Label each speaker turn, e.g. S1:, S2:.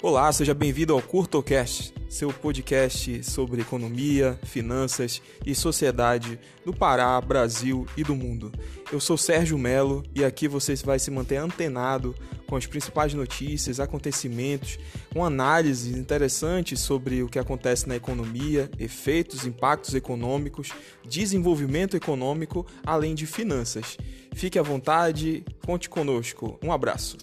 S1: Olá, seja bem-vindo ao CurtoCast, seu podcast sobre economia, finanças e sociedade do Pará, Brasil e do mundo. Eu sou Sérgio Melo e aqui você vai se manter antenado com as principais notícias, acontecimentos, com análises interessantes sobre o que acontece na economia, efeitos, impactos econômicos, desenvolvimento econômico, além de finanças. Fique à vontade, conte conosco. Um abraço.